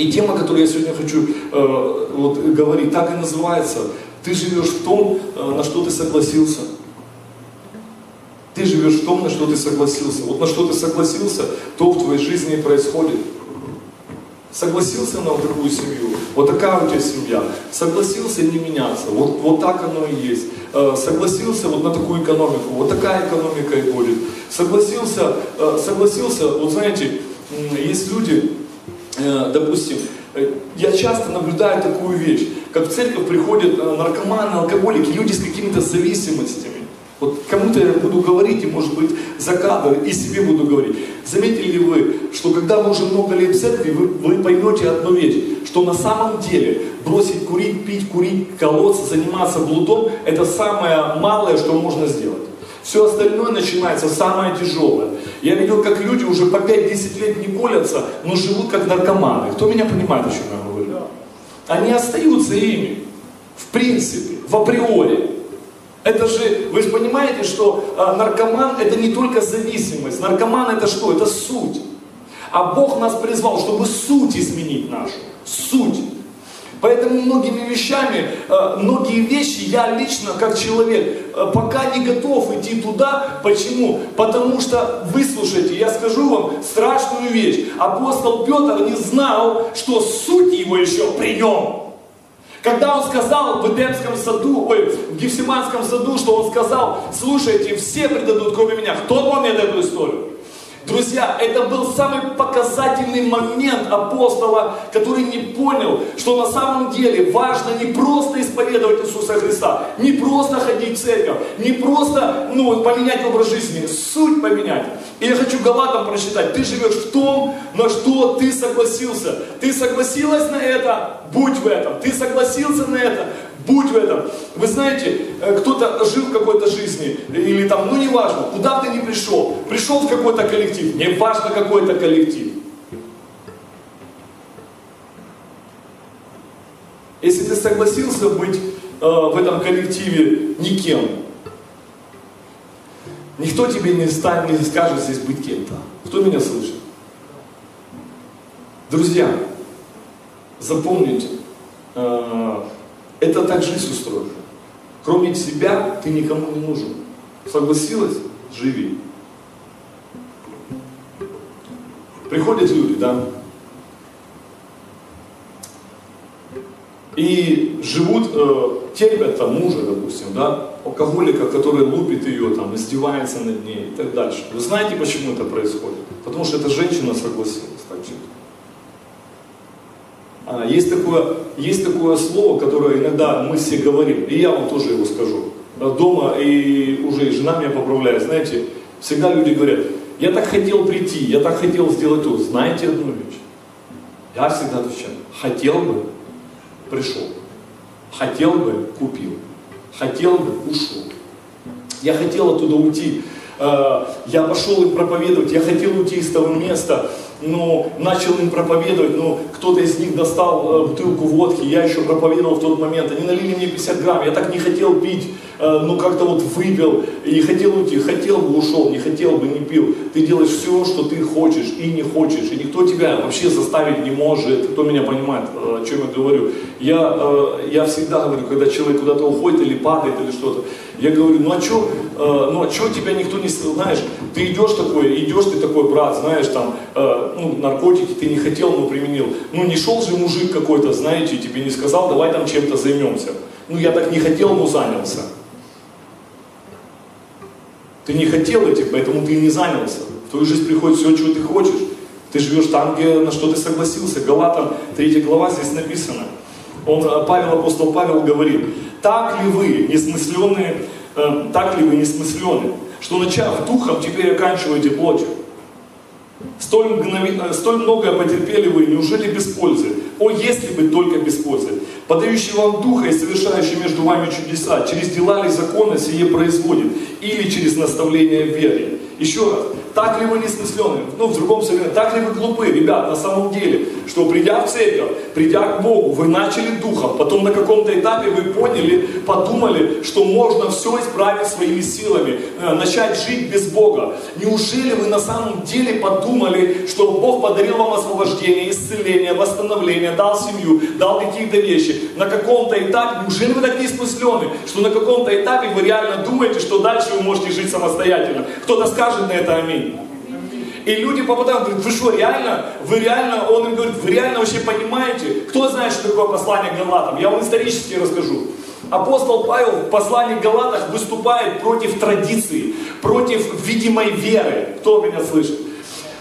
И тема, которую я сегодня хочу э, вот, говорить, так и называется. Ты живешь в том, э, на что ты согласился. Ты живешь в том, на что ты согласился. Вот на что ты согласился, то в твоей жизни и происходит. Согласился на вот такую семью, вот такая у тебя семья. Согласился не меняться, вот, вот так оно и есть. Э, согласился вот на такую экономику, вот такая экономика и будет. Согласился, э, согласился, вот знаете, есть люди, допустим, я часто наблюдаю такую вещь, как в церковь приходят наркоманы, алкоголики, люди с какими-то зависимостями. Вот кому-то я буду говорить, и может быть за кадр, и себе буду говорить. Заметили ли вы, что когда вы уже много лет в церкви, вы, вы поймете одну вещь, что на самом деле бросить курить, пить, курить, колоться, заниматься блудом, это самое малое, что можно сделать. Все остальное начинается самое тяжелое. Я видел, как люди уже по 5-10 лет не колятся, но живут как наркоманы. Кто меня понимает, о чем я говорю? Они остаются ими. В принципе, в априори. Это же, вы же понимаете, что а, наркоман это не только зависимость. Наркоман это что? Это суть. А Бог нас призвал, чтобы суть изменить нашу. Суть. Поэтому многими вещами, а, многие вещи я лично, как человек, а, пока не готов идти туда. Почему? Потому что, выслушайте, я скажу вам страшную вещь. Апостол Петр не знал, что суть его еще при нем. Когда он сказал в Эдемском саду, ой, в Гефсиманском саду, что он сказал, слушайте, все предадут, кроме меня. Кто помнит эту историю? Друзья, это был самый показательный момент апостола, который не понял, что на самом деле важно не просто исповедовать Иисуса Христа, не просто ходить в церковь, не просто ну, поменять образ жизни, суть поменять. И я хочу Галатам прочитать. Ты живешь в том, на что ты согласился. Ты согласилась на это, будь в этом. Ты согласился на это, будь в этом. Вы знаете, э, кто-то жил в какой-то жизни, или там, ну неважно, куда ты ни пришел, пришел в какой-то коллектив, не важно какой то коллектив. Если ты согласился быть э, в этом коллективе никем, никто тебе не, станет, не скажет здесь быть кем-то. Кто меня слышит? Друзья, запомните, э, это так жизнь устроена. Кроме себя ты никому не нужен. Согласилась? Живи. Приходят люди, да, и живут, э, терпят там мужа, допустим, да, алкоголика, который лупит ее, там, издевается над ней и так дальше. Вы знаете, почему это происходит? Потому что эта женщина согласилась так жить. А, есть такое, есть такое слово, которое иногда мы все говорим, и я вам тоже его скажу. Дома и уже и жена меня поправляет, знаете, всегда люди говорят, я так хотел прийти, я так хотел сделать то. Знаете одну вещь? Я всегда отвечаю, хотел бы, пришел. Хотел бы, купил. Хотел бы, ушел. Я хотел оттуда уйти. Э, я пошел им проповедовать, я хотел уйти из того места, но начал им проповедовать, но кто-то из них достал э, бутылку водки, я еще проповедовал в тот момент, они налили мне 50 грамм, я так не хотел пить, э, ну как-то вот выпил, и хотел уйти, хотел бы ушел, не хотел бы не пил. Ты делаешь все, что ты хочешь и не хочешь, и никто тебя вообще заставить не может, кто меня понимает, э, о чем я говорю. Я, я всегда говорю, когда человек куда-то уходит или падает или что-то, я говорю, ну а что, ну а что тебя никто не, знаешь, ты идешь такой, идешь ты такой, брат, знаешь, там, ну, наркотики ты не хотел, но применил. Ну, не шел же мужик какой-то, знаете, тебе не сказал, давай там чем-то займемся. Ну, я так не хотел, но занялся. Ты не хотел этим, поэтому ты и не занялся. В твою жизнь приходит все, чего ты хочешь. Ты живешь там, где, на что ты согласился. Галатам 3 глава здесь написано. Он, э, Павел, апостол Павел говорит, так ли вы несмысленные, э, так ли вы несмысленные, что начав духом, теперь оканчиваете плотью. Столь, мгновенно, столь многое потерпели вы, неужели без пользы? О, если бы только без пользы. Подающий вам духа и совершающий между вами чудеса, через дела ли закона сие производит, или через наставление веры. Еще раз, так ли вы не смысленны? Ну, в другом современном, так ли вы глупы, ребят, на самом деле, что придя в церковь, придя к Богу, вы начали духом, потом на каком-то этапе вы поняли, подумали, что можно все исправить своими силами, э, начать жить без Бога. Неужели вы на самом деле подумали, что Бог подарил вам освобождение, исцеление, восстановление, дал семью, дал какие-то вещи? На каком-то этапе, неужели вы так не смысленны, что на каком-то этапе вы реально думаете, что дальше вы можете жить самостоятельно? Кто-то скажет на это аминь. И люди попадают, говорят, вы что, реально, вы реально, он им говорит, вы реально вообще понимаете, кто знает, что такое послание к Галатам? Я вам исторически расскажу. Апостол Павел в послании к Галатах выступает против традиции, против видимой веры. Кто меня слышит?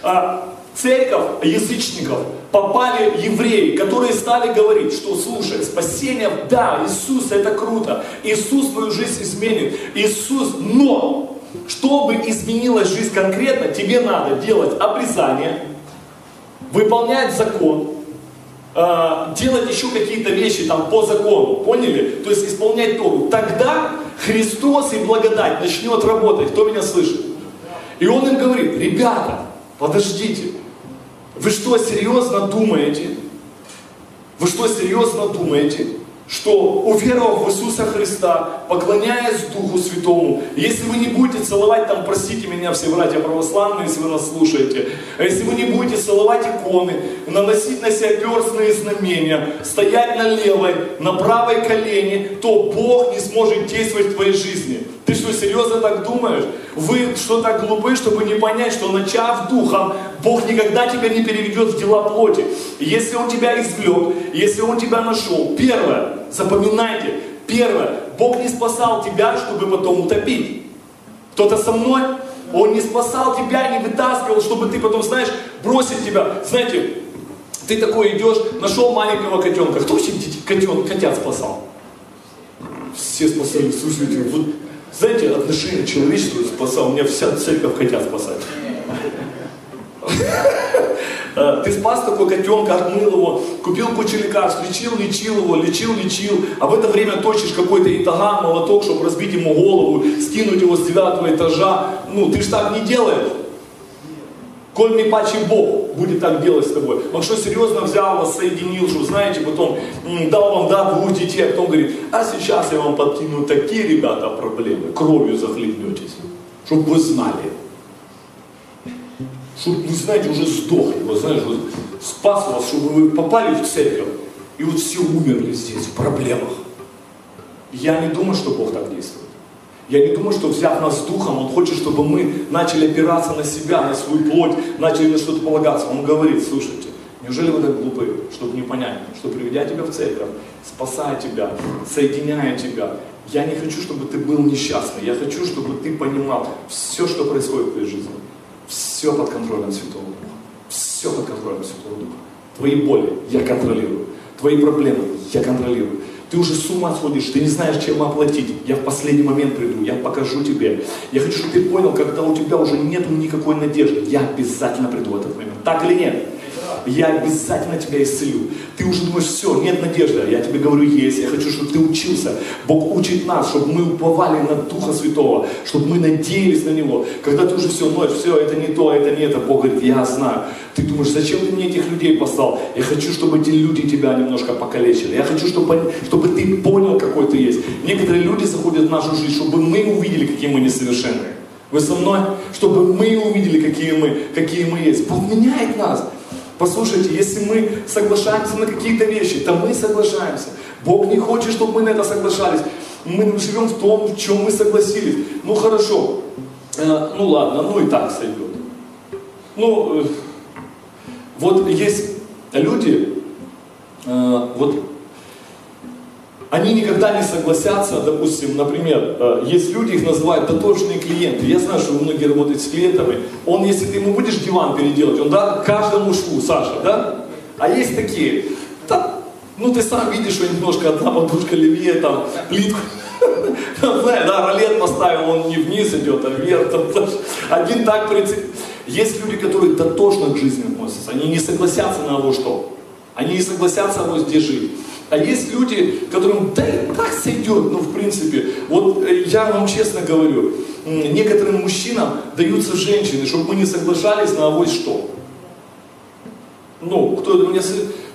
А, церковь язычников попали евреи, которые стали говорить, что слушай, спасение, да, Иисус это круто, Иисус твою жизнь изменит, Иисус, но чтобы изменилась жизнь конкретно, тебе надо делать обрезание, выполнять закон, э, делать еще какие-то вещи там по закону, поняли? То есть исполнять Тору. Тогда Христос и благодать начнет работать. Кто меня слышит? И он им говорит, ребята, подождите, вы что, серьезно думаете? Вы что, серьезно думаете, что уверовав в Иисуса Христа, поклоняясь Духу Святому, если вы не будете целовать, там, простите меня, все братья православные, если вы нас слушаете, а если вы не будете целовать иконы, наносить на себя перстные знамения, стоять на левой, на правой колене, то Бог не сможет действовать в твоей жизни. Ты что, серьезно так думаешь? Вы что так глупы, чтобы не понять, что начав духом, Бог никогда тебя не переведет в дела плоти. Если Он тебя извлек, если Он тебя нашел, первое, запоминайте, первое, Бог не спасал тебя, чтобы потом утопить. Кто-то со мной? Он не спасал тебя, не вытаскивал, чтобы ты потом, знаешь, бросить тебя. Знаете, ты такой идешь, нашел маленького котенка. Кто вообще котен, котят спасал? Все спасали, слушайте, вот знаете, отношение человечества спасал, у меня вся церковь хотят спасать. Э, ты спас такой котенка, отмыл его, купил кучу лекарств, лечил, лечил его, лечил, лечил, а в это время точишь какой-то итаган, молоток, чтобы разбить ему голову, скинуть его с девятого этажа. Ну, ты ж так не делаешь. Коль не паче Бог будет так делать с тобой. Он что, серьезно взял вас, соединил, что, знаете, потом дал вам, да, двух детей, а потом говорит, а сейчас я вам подкину такие, ребята, проблемы, кровью захлебнетесь, чтобы вы знали. Чтобы, вы знаете, уже сдохли, вы знаете, спас вас, чтобы вы попали в церковь, и вот все умерли здесь, в проблемах. Я не думаю, что Бог так действует. Я не думаю, что взяв нас духом, Он хочет, чтобы мы начали опираться на себя, на свою плоть, начали на что-то полагаться. Он говорит, слушайте, неужели вы так глупы, чтобы не понять, что приведя тебя в церковь, спасая тебя, соединяя тебя, я не хочу, чтобы ты был несчастный, я хочу, чтобы ты понимал все, что происходит в твоей жизни. Все под контролем Святого Духа. Все под контролем Святого Духа. Твои боли я контролирую. Твои проблемы я контролирую. Ты уже с ума сходишь, ты не знаешь, чем оплатить. Я в последний момент приду, я покажу тебе. Я хочу, чтобы ты понял, когда у тебя уже нет никакой надежды, я обязательно приду в этот момент. Так или нет? Я обязательно тебя исцелю. Ты уже думаешь, все, нет надежды. Я тебе говорю, есть. Я хочу, чтобы ты учился. Бог учит нас, чтобы мы уповали на Духа Святого, чтобы мы надеялись на Него. Когда ты уже все ночь, все, это не то, это не это, Бог говорит, я знаю. Ты думаешь, зачем ты мне этих людей послал? Я хочу, чтобы эти люди тебя немножко покалечили. Я хочу, чтобы, чтобы ты понял, какой ты есть. Некоторые люди заходят в нашу жизнь, чтобы мы увидели, какие мы несовершенные. Вы со мной? Чтобы мы увидели, какие мы, какие мы есть. Бог меняет нас. Послушайте, если мы соглашаемся на какие-то вещи, то мы соглашаемся. Бог не хочет, чтобы мы на это соглашались. Мы живем в том, в чем мы согласились. Ну хорошо, э, ну ладно, ну и так сойдет. Ну, э, вот есть люди, э, вот они никогда не согласятся, допустим, например, э, есть люди, их называют дотошные клиенты. Я знаю, что многие работаете с клиентами. Он, если ты ему будешь диван переделать, он да, каждому шву, Саша, да? А есть такие, да, ну ты сам видишь, что немножко одна подушка левее, там, плитку. Знаешь, да, ролет поставил, он не вниз идет, а вверх. Там, один так принцип. Есть люди, которые дотошно к жизни относятся. Они не согласятся на его что. Они не согласятся на его где жить. А есть люди, которым, да и так сойдет, ну, в принципе. Вот э, я вам честно говорю, некоторым мужчинам даются женщины, чтобы мы не соглашались на авось что. Ну, кто это мне...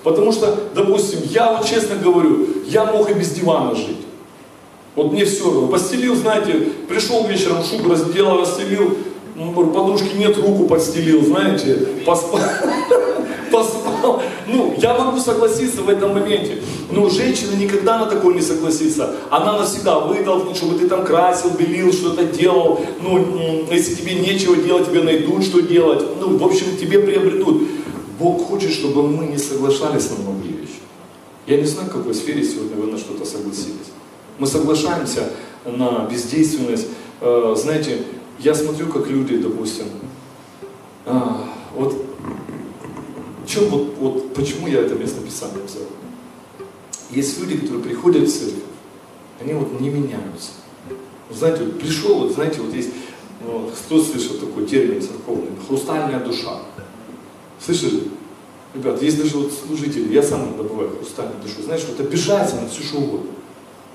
Потому что, допустим, я вот честно говорю, я мог и без дивана жить. Вот мне все равно. Постелил, знаете, пришел вечером, шубу раздел, расстелил, ну, подушки нет, руку подстелил, знаете, поспал. Ну, я могу согласиться в этом моменте. Но женщина никогда на такое не согласится. Она навсегда вытолкнет, чтобы ты там красил, белил, что-то делал. Ну, если тебе нечего делать, тебе найдут, что делать. Ну, в общем, тебе приобретут. Бог хочет, чтобы мы не соглашались на многие вещи. Я не знаю, в какой сфере сегодня вы на что-то согласились. Мы соглашаемся на бездейственность. Э, знаете, я смотрю, как люди, допустим, а, вот, чем вот, вот, почему я это место Писания взял? Есть люди, которые приходят в церковь, они вот не меняются. Знаете, вот пришел, вот знаете, вот есть, ну, кто слышал такой термин церковный, хрустальная душа. Слышали? Ребят, есть даже вот служители, я сам иногда бываю хрустальную душу, знаешь, вот обижается на все что угодно.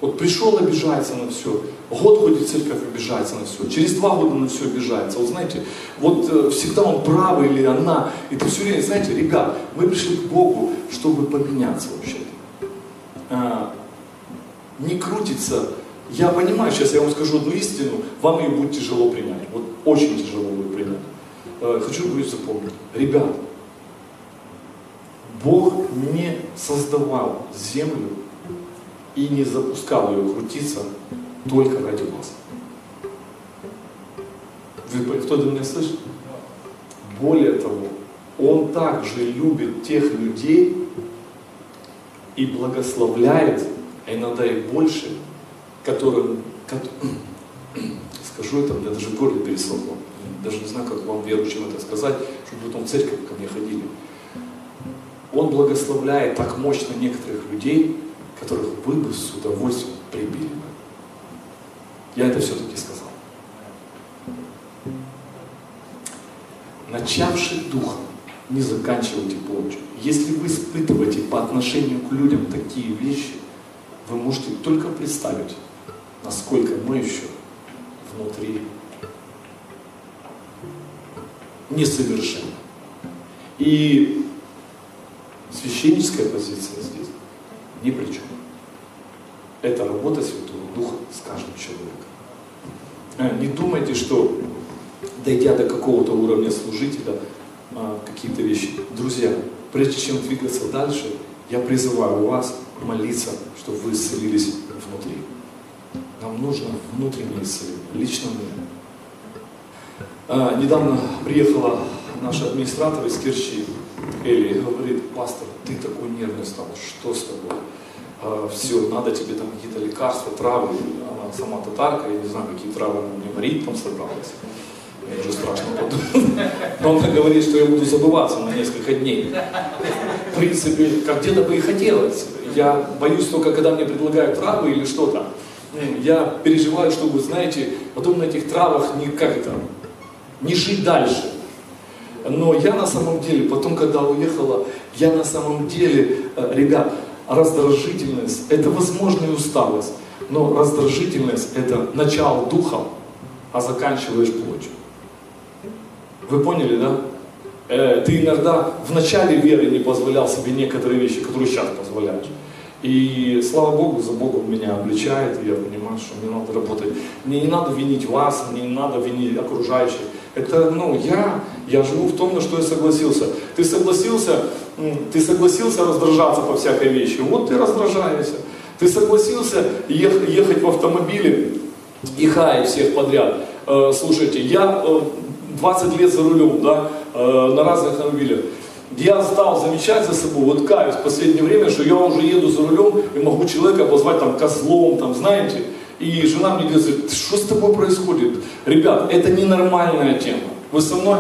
Вот пришел, обижается на все. Год ходит в церковь, обижается на все. Через два года на все обижается. Вот знаете, вот э, всегда он правый или она. И ты все время, знаете, ребят, мы пришли к Богу, чтобы поменяться вообще. А, не крутиться. Я понимаю, сейчас я вам скажу одну истину, вам ее будет тяжело принять. Вот очень тяжело будет принять. А, хочу говорить запомнить. Ребят, Бог не создавал землю и не запускал ее крутиться только ради вас. Вы, кто-то меня слышит? Более того, Он также любит тех людей и благословляет, а иногда и больше, которым, скажу это, мне даже в горле пересохло, даже не знаю, как вам верующим это сказать, чтобы потом в церковь ко мне ходили. Он благословляет так мощно некоторых людей, которых вы бы с удовольствием прибили бы. Я это все-таки сказал. Начавший духом, не заканчивайте плотью. Если вы испытываете по отношению к людям такие вещи, вы можете только представить, насколько мы еще внутри несовершенны. И священническая позиция здесь ни при чем. Это работа Святого Духа с каждым человеком. Э, не думайте, что дойдя до какого-то уровня служителя, а, какие-то вещи. Друзья, прежде чем двигаться дальше, я призываю вас молиться, чтобы вы исцелились внутри. Нам нужно внутреннее исцеление, лично мне. А, недавно приехала наша администратор из Керчи, Эли, и говорит, пастор, ты такой нервный стал, что с тобой? А, все, надо тебе там какие-то лекарства, травы. Она сама татарка, я не знаю, какие травы она мне варить там собралась. Мне уже страшно подумать. Но она говорит, что я буду забываться на несколько дней. В принципе, как где-то бы и хотелось. Я боюсь только, когда мне предлагают травы или что-то. Я переживаю, чтобы, знаете, потом на этих травах не как это, не жить дальше. Но я на самом деле, потом, когда уехала, я на самом деле, э, ребят, раздражительность – это возможно и усталость, но раздражительность – это начало духом, а заканчиваешь плотью. Вы поняли, да? Э, ты иногда в начале веры не позволял себе некоторые вещи, которые сейчас позволяешь. И слава Богу, за Богом меня обличает, и я понимаю, что мне надо работать. Мне не надо винить вас, мне не надо винить окружающих. Это, ну, я, я живу в том, на что я согласился. Ты согласился, ты согласился раздражаться по всякой вещи, вот ты раздражаешься. Ты согласился ехать, ехать в автомобиле и хаять всех подряд. Э, слушайте, я э, 20 лет за рулем, да, э, на разных автомобилях. Я стал замечать за собой, вот каюсь в последнее время, что я уже еду за рулем и могу человека позвать там козлом, там, знаете, и жена мне говорит, что с тобой происходит? Ребят, это ненормальная тема. Вы со мной?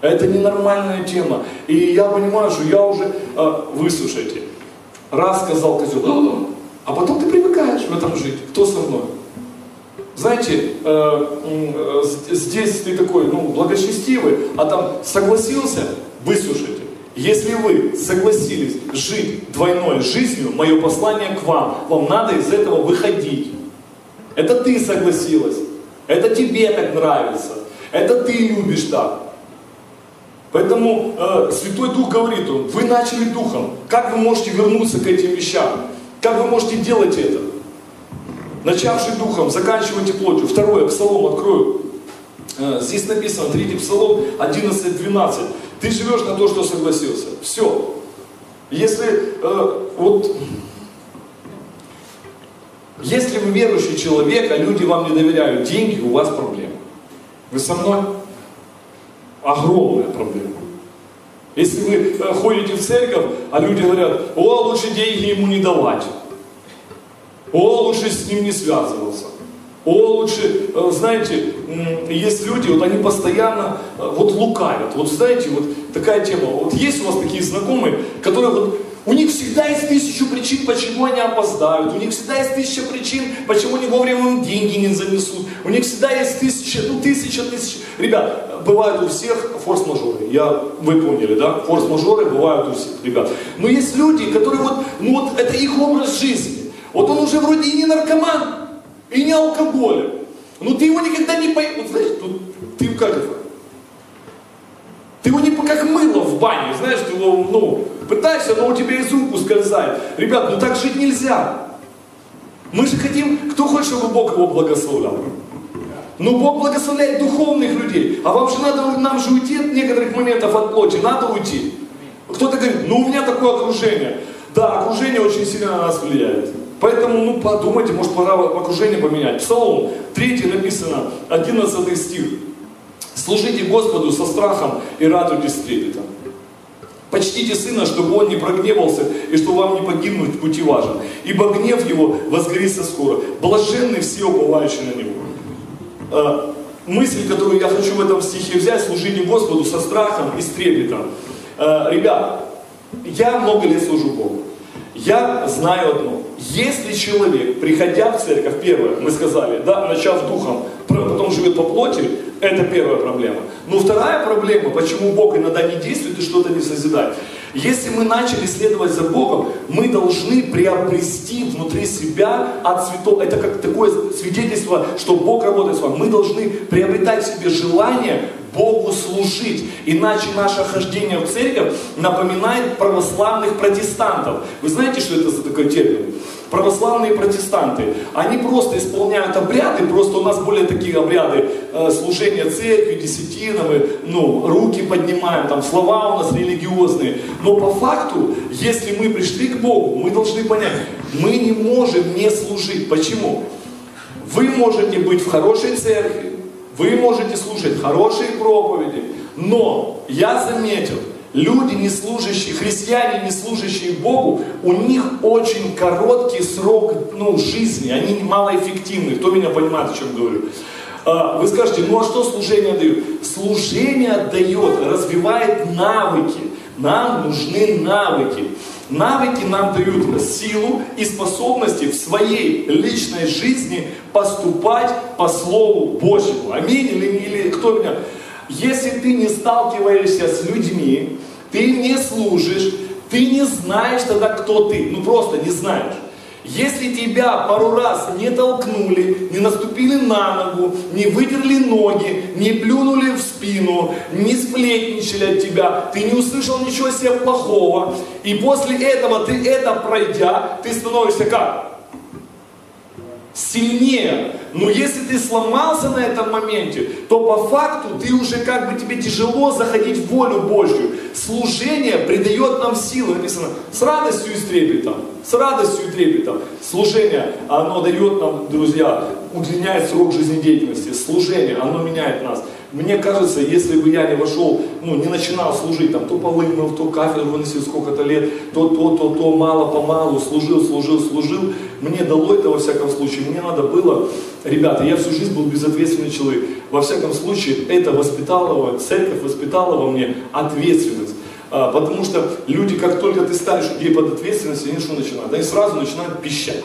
Это ненормальная тема. И я понимаю, что я уже, э, выслушайте, раз сказал козел, а потом ты привыкаешь в этом жить. Кто со мной? Знаете, э, э, здесь ты такой, ну, благочестивый, а там согласился, выслушайте. Если вы согласились жить двойной жизнью, мое послание к вам, вам надо из этого выходить. Это ты согласилась. Это тебе так нравится. Это ты любишь так. Поэтому э, Святой Дух говорит, он, вы начали Духом. Как вы можете вернуться к этим вещам? Как вы можете делать это? Начавший Духом, заканчивайте плотью. Второе, Псалом открою. Э, здесь написано, третий Псалом 11-12. Ты живешь на то, что согласился. Все. Если э, вот если вы верующий человек, а люди вам не доверяют деньги, у вас проблема. Вы со мной? Огромная проблема. Если вы э, ходите в церковь, а люди говорят, о, лучше деньги ему не давать. О, лучше с ним не связываться. О, лучше, э, знаете, есть люди, вот они постоянно э, вот лукавят. Вот знаете, вот такая тема. Вот есть у вас такие знакомые, которые вот у них всегда есть тысячу причин, почему они опоздают. У них всегда есть тысяча причин, почему они вовремя им деньги не занесут. У них всегда есть тысяча, ну тысяча, тысяча. Ребят, бывают у всех форс-мажоры. Я, вы поняли, да? Форс-мажоры бывают у всех, ребят. Но есть люди, которые вот, ну вот это их образ жизни. Вот он уже вроде и не наркоман, и не алкоголик. Но ты его никогда не поймешь. Вот знаешь, тут, ты как это? Ты его не как мыло в бане, знаешь, ты его, ну, пытаешься, но у тебя из рук ускользает. Ребят, ну так жить нельзя. Мы же хотим, кто хочет, чтобы Бог его благословлял? Ну Бог благословляет духовных людей. А вам же надо, нам же уйти от некоторых моментов от плоти, надо уйти. Кто-то говорит, ну у меня такое окружение. Да, окружение очень сильно на нас влияет. Поэтому, ну, подумайте, может, пора окружение поменять. Псалом 3 написано, 11 стих. Служите Господу со страхом и радуйтесь трепетом. Почтите сына, чтобы он не прогневался и чтобы вам не погибнуть в пути важен. Ибо гнев его возгорится скоро. Блаженны все уповающие на него. Э, мысль, которую я хочу в этом стихе взять, служите Господу со страхом и с трепетом. Э, ребят, я много лет служу Богу. Я знаю одно. Если человек, приходя в церковь, первое, мы сказали, да, начав духом, потом живет по плоти, это первая проблема. Но вторая проблема, почему Бог иногда не действует и что-то не созидает. Если мы начали следовать за Богом, мы должны приобрести внутри себя от святого, это как такое свидетельство, что Бог работает с вами. Мы должны приобретать в себе желание Богу служить. Иначе наше хождение в церковь напоминает православных протестантов. Вы знаете, что это за такой термин? православные протестанты, они просто исполняют обряды, просто у нас более такие обряды э, служения церкви, десятиновы, ну, руки поднимаем, там слова у нас религиозные. Но по факту, если мы пришли к Богу, мы должны понять, мы не можем не служить. Почему? Вы можете быть в хорошей церкви, вы можете слушать хорошие проповеди, но я заметил, Люди, не служащие, христиане, не служащие Богу, у них очень короткий срок ну, жизни, они малоэффективны. Кто меня понимает, о чем говорю? А, вы скажете, ну а что служение дает? Служение дает, развивает навыки. Нам нужны навыки. Навыки нам дают силу и способности в своей личной жизни поступать по Слову Божьему. Аминь или, или кто меня? Если ты не сталкиваешься с людьми, ты не служишь, ты не знаешь тогда, кто ты. Ну просто не знаешь. Если тебя пару раз не толкнули, не наступили на ногу, не вытерли ноги, не плюнули в спину, не сплетничали от тебя, ты не услышал ничего себе плохого, и после этого ты это пройдя, ты становишься как? Сильнее. Но если ты сломался на этом моменте, то по факту ты уже как бы тебе тяжело заходить в волю Божью. Служение придает нам силу. Написано, с радостью и с трепетом. С радостью и трепетом. Служение, оно дает нам, друзья, удлиняет срок жизнедеятельности. Служение, оно меняет нас. Мне кажется, если бы я не вошел, ну, не начинал служить, там, то полы мыл, то кафедру выносил сколько-то лет, то, то, то, то, мало-помалу, служил, служил, служил, мне дало это во всяком случае, мне надо было, ребята, я всю жизнь был безответственный человек, во всяком случае, это воспитало, церковь воспитала во мне ответственность. А, потому что люди, как только ты ставишь людей под ответственность, они что начинают? Они сразу начинают пищать.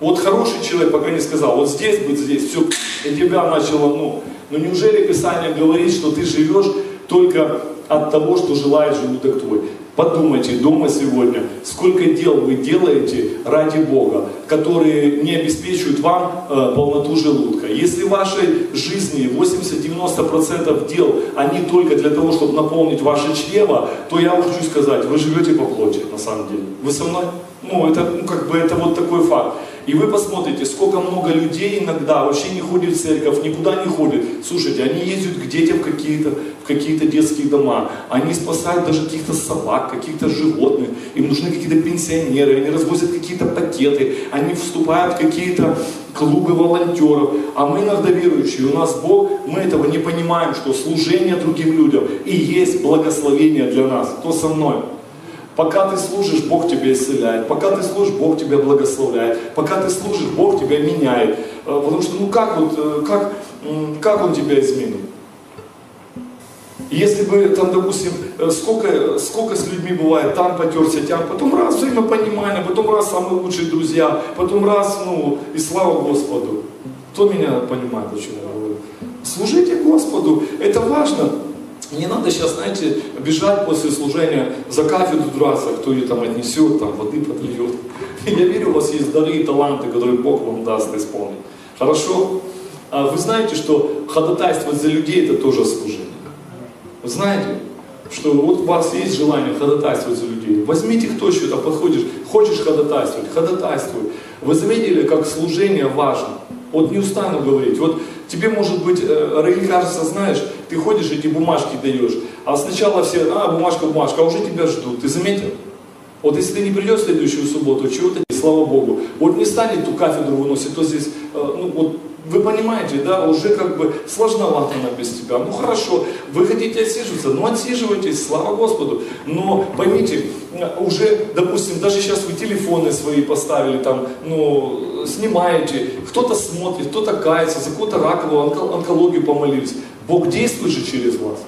Вот хороший человек пока не сказал, вот здесь быть здесь, все, и тебя начало, ну, но неужели Писание говорит, что ты живешь только от того, что желает желудок твой? Подумайте дома сегодня, сколько дел вы делаете ради Бога, которые не обеспечивают вам э, полноту желудка. Если в вашей жизни 80-90% дел, они только для того, чтобы наполнить ваше чрево, то я вам хочу сказать, вы живете по плоти, на самом деле. Вы со мной? Ну, это, ну, как бы, это вот такой факт. И вы посмотрите, сколько много людей иногда вообще не ходит в церковь, никуда не ходит. Слушайте, они ездят к детям какие-то в какие-то детские дома, они спасают даже каких-то собак, каких-то животных, им нужны какие-то пенсионеры, они развозят какие-то пакеты, они вступают в какие-то клубы волонтеров, а мы иногда верующие, у нас Бог, мы этого не понимаем, что служение другим людям и есть благословение для нас. Кто со мной? Пока ты служишь, Бог тебя исцеляет. Пока ты служишь, Бог тебя благословляет. Пока ты служишь, Бог тебя меняет. Э, потому что, ну как вот, э, как, как Он тебя изменит? Если бы там, допустим, э, сколько, сколько с людьми бывает, там потерся, там, потом раз взаимопонимание, потом раз самые лучшие друзья, потом раз, ну, и слава Господу. Кто меня понимает, о чем я говорю? Служите Господу, это важно. Не надо сейчас, знаете, бежать после служения за кафедру драться, кто ее там отнесет, там воды подольет. Я верю, у вас есть дары и таланты, которые Бог вам даст исполнить. Хорошо? А вы знаете, что ходатайствовать за людей это тоже служение. Вы знаете, что вот у вас есть желание ходатайствовать за людей. Возьмите, кто там подходишь, хочешь ходатайствовать, ходатайствуй. Вы заметили, как служение важно? Вот не устану говорить. Вот тебе, может быть, э, кажется, знаешь, ты ходишь, эти бумажки даешь, а сначала все, а, бумажка, бумажка, а уже тебя ждут. Ты заметил? Вот если ты не придешь в следующую субботу, чего-то, слава Богу, вот не станет ту кафедру выносить, то здесь, э, ну вот, вы понимаете, да, уже как бы сложновато она без тебя. Ну хорошо, вы хотите отсиживаться, ну отсиживайтесь, слава Господу. Но поймите, уже, допустим, даже сейчас вы телефоны свои поставили, там, ну, снимаете, кто-то смотрит, кто-то кается, за кого-то раковую онкологию помолились. Бог действует же через вас.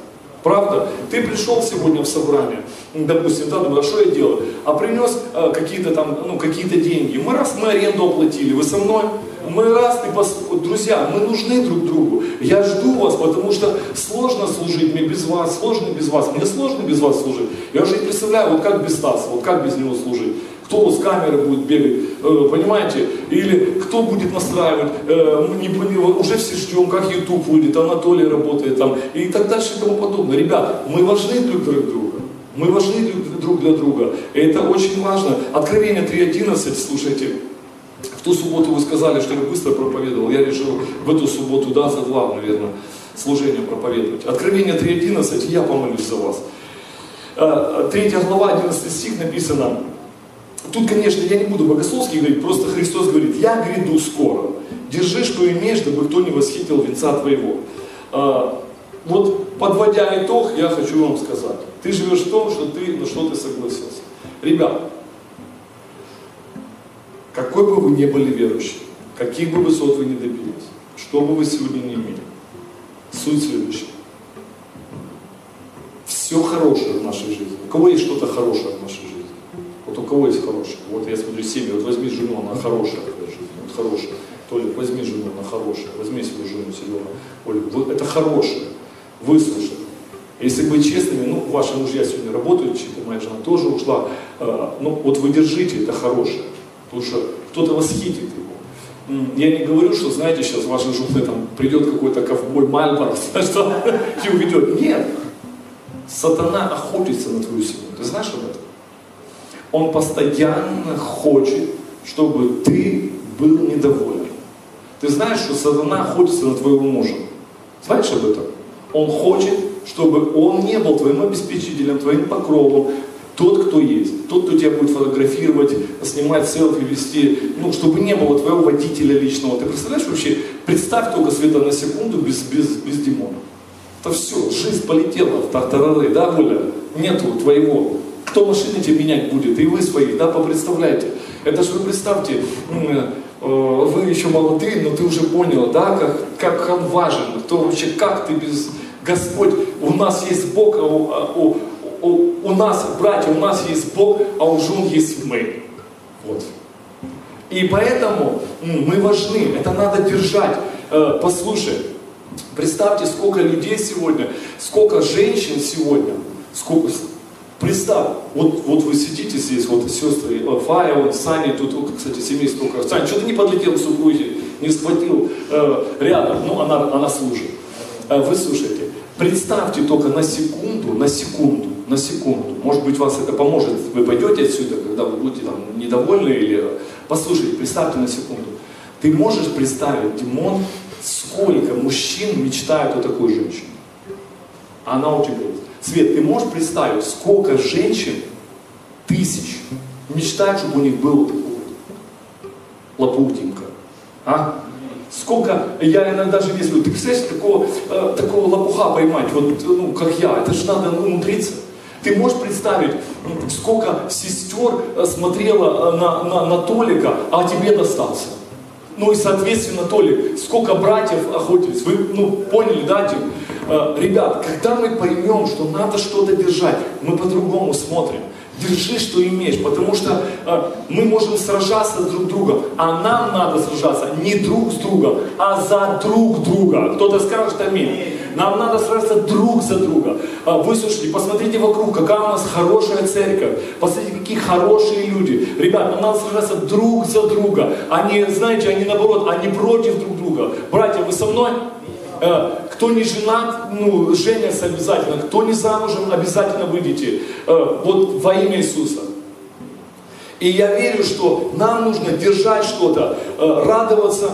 Правда? Ты пришел сегодня в собрание, допустим, да, думаю, а что я делаю? А принес э, какие-то там, ну, какие-то деньги. Мы раз мы аренду оплатили, вы со мной? Мы раз, ты пос... друзья, мы нужны друг другу. Я жду вас, потому что сложно служить мне без вас, сложно без вас. Мне сложно без вас служить. Я уже не представляю, вот как без Стаса, вот как без него служить. Кто с камеры будет бегать, э, понимаете? Или кто будет настраивать, э, не, не, уже все ждем, как YouTube выйдет, Анатолий работает там, и так дальше и тому подобное. Ребята, мы важны друг для друга. Мы важны друг для друга. И это очень важно. Откровение 3.11, слушайте, в ту субботу вы сказали, что я быстро проповедовал. Я решил в эту субботу, да, за два, наверное, служения проповедовать. Откровение 3.11, я помолюсь за вас. Э, третья глава, 11 стих написано. Тут, конечно, я не буду богословски говорить, просто Христос говорит, я гряду скоро. Держи, что имеешь, дабы кто не восхитил венца твоего. Э, вот подводя итог, я хочу вам сказать. Ты живешь в том, что ты, на что ты согласился. Ребят, какой бы вы ни были верующим, каких бы высот вы ни добились, что бы вы сегодня не имели, суть следующая. Все хорошее в нашей жизни. У кого есть что-то хорошее в нашей жизни? Вот у кого есть хорошее? Вот я смотрю семьи, вот возьми жену, она хорошая в твоей жизни, вот хорошая. Толик, возьми жену, она хорошая, возьми свою жену, Серега. Оля, вот это хорошее, выслушай. Если быть честными, ну, ваши мужья сегодня работают, чьи-то моя жена тоже ушла, э, ну, вот вы держите, это хорошее. Потому что кто-то восхитит его. Я не говорю, что, знаете, сейчас в вашей журнале там придет какой-то ковбой Мальборо, и уведет. Нет. Сатана охотится на твою семью. Ты знаешь об этом? Он постоянно хочет, чтобы ты был недоволен. Ты знаешь, что сатана охотится на твоего мужа? Знаешь об этом? Он хочет, чтобы он не был твоим обеспечителем, твоим покровом, тот, кто есть, тот, кто тебя будет фотографировать, снимать селфи, вести, ну, чтобы не было твоего водителя личного. Ты представляешь вообще, представь только, Света, на секунду без, без, без Димона. Это все, жизнь полетела в тартарары, да, Оля? Нету твоего. Кто машины тебе менять будет? И вы своих, да, попредставляйте. Это же вы представьте, э, вы еще молодые, но ты уже понял, да, как, как он важен, кто вообще, как ты без... Господь, у нас есть Бог, а у, а у, у, у нас, братья, у нас есть Бог, а у жен есть мы. Вот. И поэтому мы важны, это надо держать. Э, послушай, представьте, сколько людей сегодня, сколько женщин сегодня, сколько, Представь, вот, вот вы сидите здесь, вот сестры, э, Фая, вот Саня, тут, кстати, семейство. Саня, что ты не подлетел к супруге, не схватил э, рядом? Ну, она, она служит. Э, вы слушайте, представьте только на секунду, на секунду, на секунду, может быть, вас это поможет, вы пойдете отсюда, когда вы будете там недовольны или... Послушайте, представьте на секунду. Ты можешь представить, Димон, сколько мужчин мечтают о такой женщине? Она у тебя есть. Свет, ты можешь представить, сколько женщин, тысяч, мечтают, чтобы у них был такой лопутинка? А? Сколько, я иногда же веселю, ты представляешь, такого, э, такого лопуха поймать, вот, ну, как я, это же надо умудриться. Ты можешь представить, сколько сестер э, смотрела э, на, на, на Толика, а тебе достался? Ну и, соответственно, Толик, сколько братьев охотились. Вы, ну, поняли, да, Тим? Э, ребят, когда мы поймем, что надо что-то держать, мы по-другому смотрим. Держи, что имеешь, потому что э, мы можем сражаться друг с другом, а нам надо сражаться не друг с другом, а за друг друга. Кто-то скажет аминь. Нам надо сражаться друг за друга. Э, выслушайте, посмотрите вокруг, какая у нас хорошая церковь. Посмотрите, какие хорошие люди. Ребят, нам надо сражаться друг за друга. Они, знаете, они наоборот, они против друг друга. Братья, вы со мной? Э, кто не женат, ну, женятся обязательно. Кто не замужем, обязательно выйдете. Э, вот во имя Иисуса. И я верю, что нам нужно держать что-то, э, радоваться,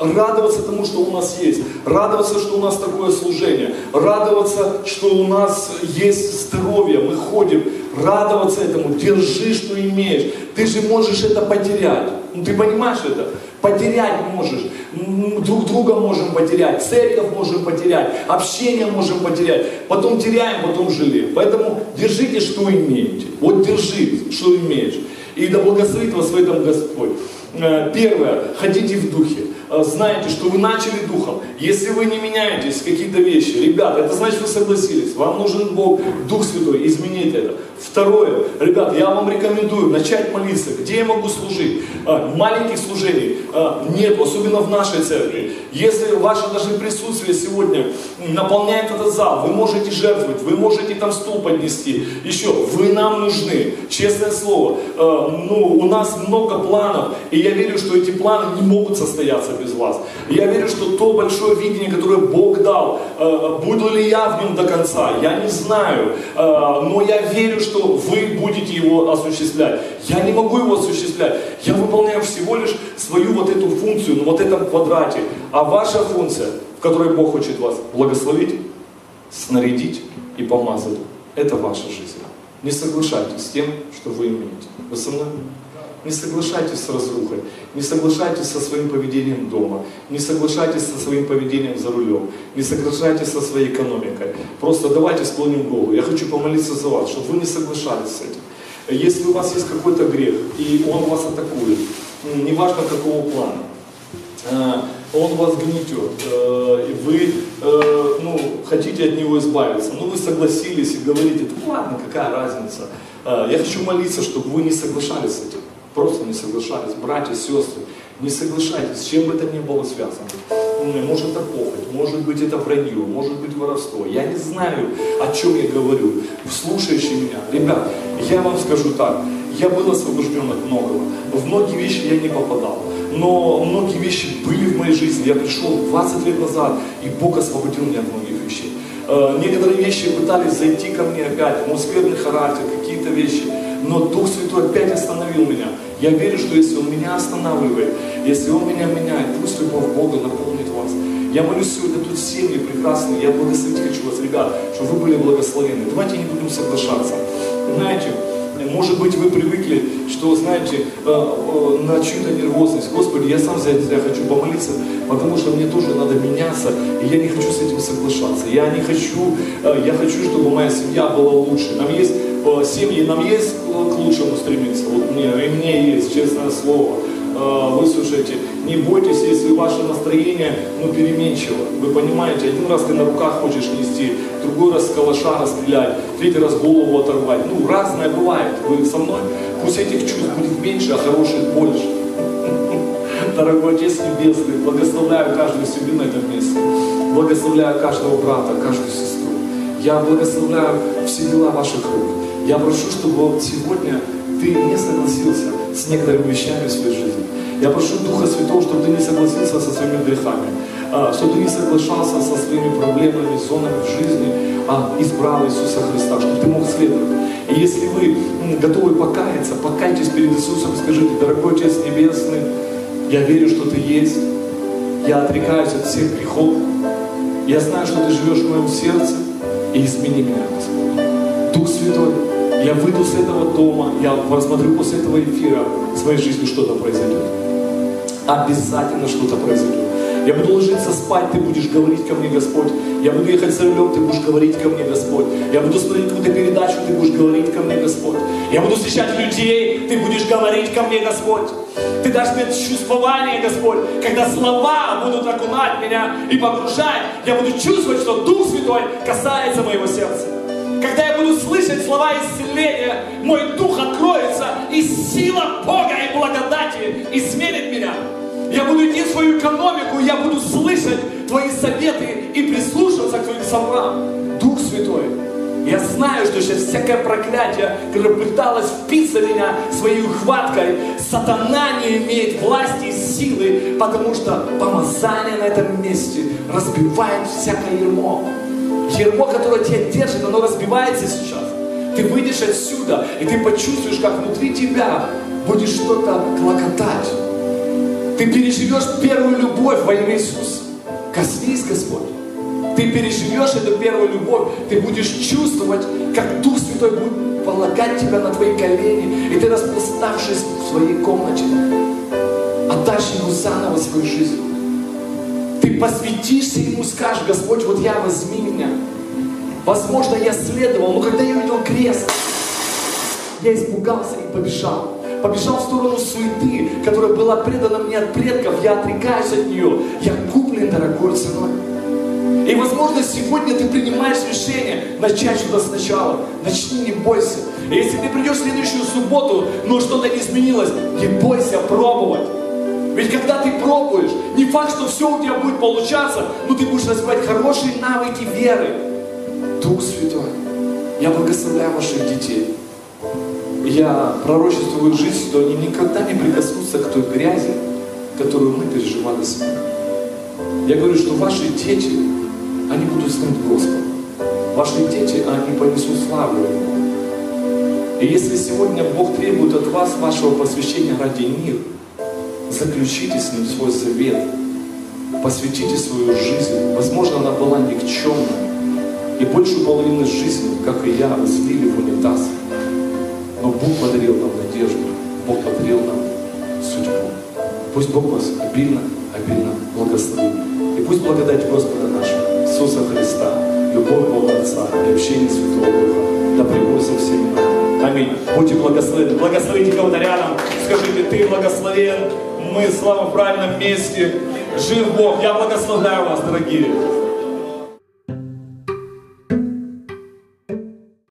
радоваться тому, что у нас есть, радоваться, что у нас такое служение, радоваться, что у нас есть здоровье, мы ходим, радоваться этому, держи, что имеешь. Ты же можешь это потерять. Ну, ты понимаешь это? Потерять можешь. Друг друга можем потерять, церковь можем потерять, общение можем потерять. Потом теряем, потом жалеем. Поэтому держите, что имеете. Вот держи, что имеешь. И да благословит вас в этом Господь. Э, первое, ходите в духе. Э, знаете, что вы начали духом. Если вы не меняетесь, какие-то вещи, ребята, это значит, вы согласились. Вам нужен Бог, Дух Святой, изменить это. Второе, ребят, я вам рекомендую начать молиться. Где я могу служить? А, маленьких служений а, нет, особенно в нашей церкви. Если ваше даже присутствие сегодня наполняет этот зал, вы можете жертвовать, вы можете там стул поднести. Еще, вы нам нужны, честное слово. Ну, у нас много планов, и я верю, что эти планы не могут состояться без вас. Я верю, что то большое видение, которое Бог дал, буду ли я в нем до конца, я не знаю, но я верю, что вы будете его осуществлять. Я не могу его осуществлять. Я выполняю всего лишь свою вот эту функцию на вот этом квадрате. А ваша функция, в которой Бог хочет вас благословить, снарядить и помазать, это ваша жизнь. Не соглашайтесь с тем, что вы имеете. Вы со мной? Не соглашайтесь с разрухой, не соглашайтесь со своим поведением дома, не соглашайтесь со своим поведением за рулем, не соглашайтесь со своей экономикой. Просто давайте склоним голову. Я хочу помолиться за вас, чтобы вы не соглашались с этим. Если у вас есть какой-то грех, и он вас атакует, неважно какого плана, э, он вас гнетет, э, и вы э, ну, хотите от него избавиться, но вы согласились и говорите, ну ладно, какая разница. Я хочу молиться, чтобы вы не соглашались с этим. Просто не соглашались, братья, сестры, не соглашайтесь, с чем бы это ни было связано. Может это похоть, может быть это вранье, может быть воровство. Я не знаю, о чем я говорю. Слушающие меня, ребят, я вам скажу так, я был освобожден от многого. В многие вещи я не попадал. Но многие вещи были в моей жизни. Я пришел 20 лет назад, и Бог освободил меня от многих вещей. Э, некоторые вещи пытались зайти ко мне опять, мой характер, какие-то вещи но Дух Святой опять остановил меня. Я верю, что если Он меня останавливает, если Он меня меняет, пусть любовь Бога наполнит вас. Я молюсь сегодня тут семьи прекрасные, я благословить хочу вас, ребят, чтобы вы были благословены. Давайте не будем соглашаться. Знаете, может быть, вы привыкли, что, знаете, э, э, на чью-то нервозность. Господи, я сам за это хочу помолиться, потому что мне тоже надо меняться, и я не хочу с этим соглашаться. Я не хочу, э, я хочу, чтобы моя семья была лучше. Нам есть семьи, нам есть к лучшему стремиться. Вот мне, и мне есть, честное слово. Выслушайте, не бойтесь, если ваше настроение ну, переменчиво. Вы понимаете, один раз ты на руках хочешь нести, другой раз калаша расстрелять, третий раз голову оторвать. Ну, разное бывает. Вы со мной? Пусть этих чувств будет меньше, а хороших больше. Дорогой Отец Небесный, благословляю каждую семью на этом месте. Благословляю каждого брата, каждую сестру. Я благословляю все дела ваших рук. Я прошу, чтобы сегодня ты не согласился с некоторыми вещами в своей жизни. Я прошу Духа Святого, чтобы ты не согласился со своими грехами, а, чтобы ты не соглашался со своими проблемами, зонами в жизни, а избрал Иисуса Христа, чтобы ты мог следовать. И если вы готовы покаяться, покайтесь перед Иисусом, скажите, дорогой Отец Небесный, я верю, что Ты есть, я отрекаюсь от всех грехов, я знаю, что Ты живешь в моем сердце, и измени меня, Господь. Дух Святой, я выйду с этого дома, я посмотрю после этого эфира, в своей жизни что-то произойдет. Обязательно что-то произойдет. Я буду ложиться спать, Ты будешь говорить ко мне, Господь. Я буду ехать за рулем, Ты будешь говорить ко мне, Господь. Я буду смотреть какую-то передачу, Ты будешь говорить ко мне, Господь. Я буду встречать людей, Ты будешь говорить ко мне, Господь. Ты дашь мне чувствование, Господь, когда слова будут окунать меня и погружать, я буду чувствовать, что Дух Святой касается моего сердца. Когда я буду слышать слова исцеления, мой дух откроется, и сила Бога и благодати изменит меня. Я буду идти в свою экономику, я буду слышать Твои советы и прислушиваться к Твоим словам. Дух Святой, я знаю, что сейчас всякое проклятие, которое пыталось впиться в меня своей хваткой, сатана не имеет власти и силы, потому что помазание на этом месте разбивает всякое ермо. Ермо, которое тебя держит, оно разбивается сейчас. Ты выйдешь отсюда, и ты почувствуешь, как внутри тебя будет что-то клокотать. Ты переживешь первую любовь во имя Иисуса. Коснись, Господь. Ты переживешь эту первую любовь, ты будешь чувствовать, как Дух Святой будет полагать тебя на твои колени, и ты, распластавшись в своей комнате, отдашь Ему заново свою жизнь. Ты посвятишься Ему, скажешь, Господь, вот я возьми меня. Возможно, я следовал, но когда я увидел крест, я испугался и побежал побежал в сторону суеты, которая была предана мне от предков, я отрекаюсь от нее, я куплен дорогой ценой. И, возможно, сегодня ты принимаешь решение начать что-то сначала. Начни, не бойся. И если ты придешь в следующую субботу, но что-то не изменилось, не бойся пробовать. Ведь когда ты пробуешь, не факт, что все у тебя будет получаться, но ты будешь развивать хорошие навыки веры. Дух Святой, я благословляю ваших детей я пророчествую жизнь, что они никогда не прикоснутся к той грязи, которую мы переживали с вами. Я говорю, что ваши дети, они будут знать Господа. Ваши дети, они понесут славу Ему. И если сегодня Бог требует от вас вашего посвящения ради них, заключите с Ним свой завет, посвятите свою жизнь. Возможно, она была никчемной. И большую половину жизни, как и я, слили в унитаз. Но Бог подарил нам надежду, Бог подарил нам судьбу. Пусть Бог вас обильно, обильно благословит. И пусть благодать Господа нашего, Иисуса Христа, любовь Бога Отца и общение Святого Духа да пребудет всеми нами. Аминь. Будьте благословены. Благословите кого-то рядом. Скажите, ты благословен. Мы с вами в правильном месте. Жив Бог. Я благословляю вас, дорогие.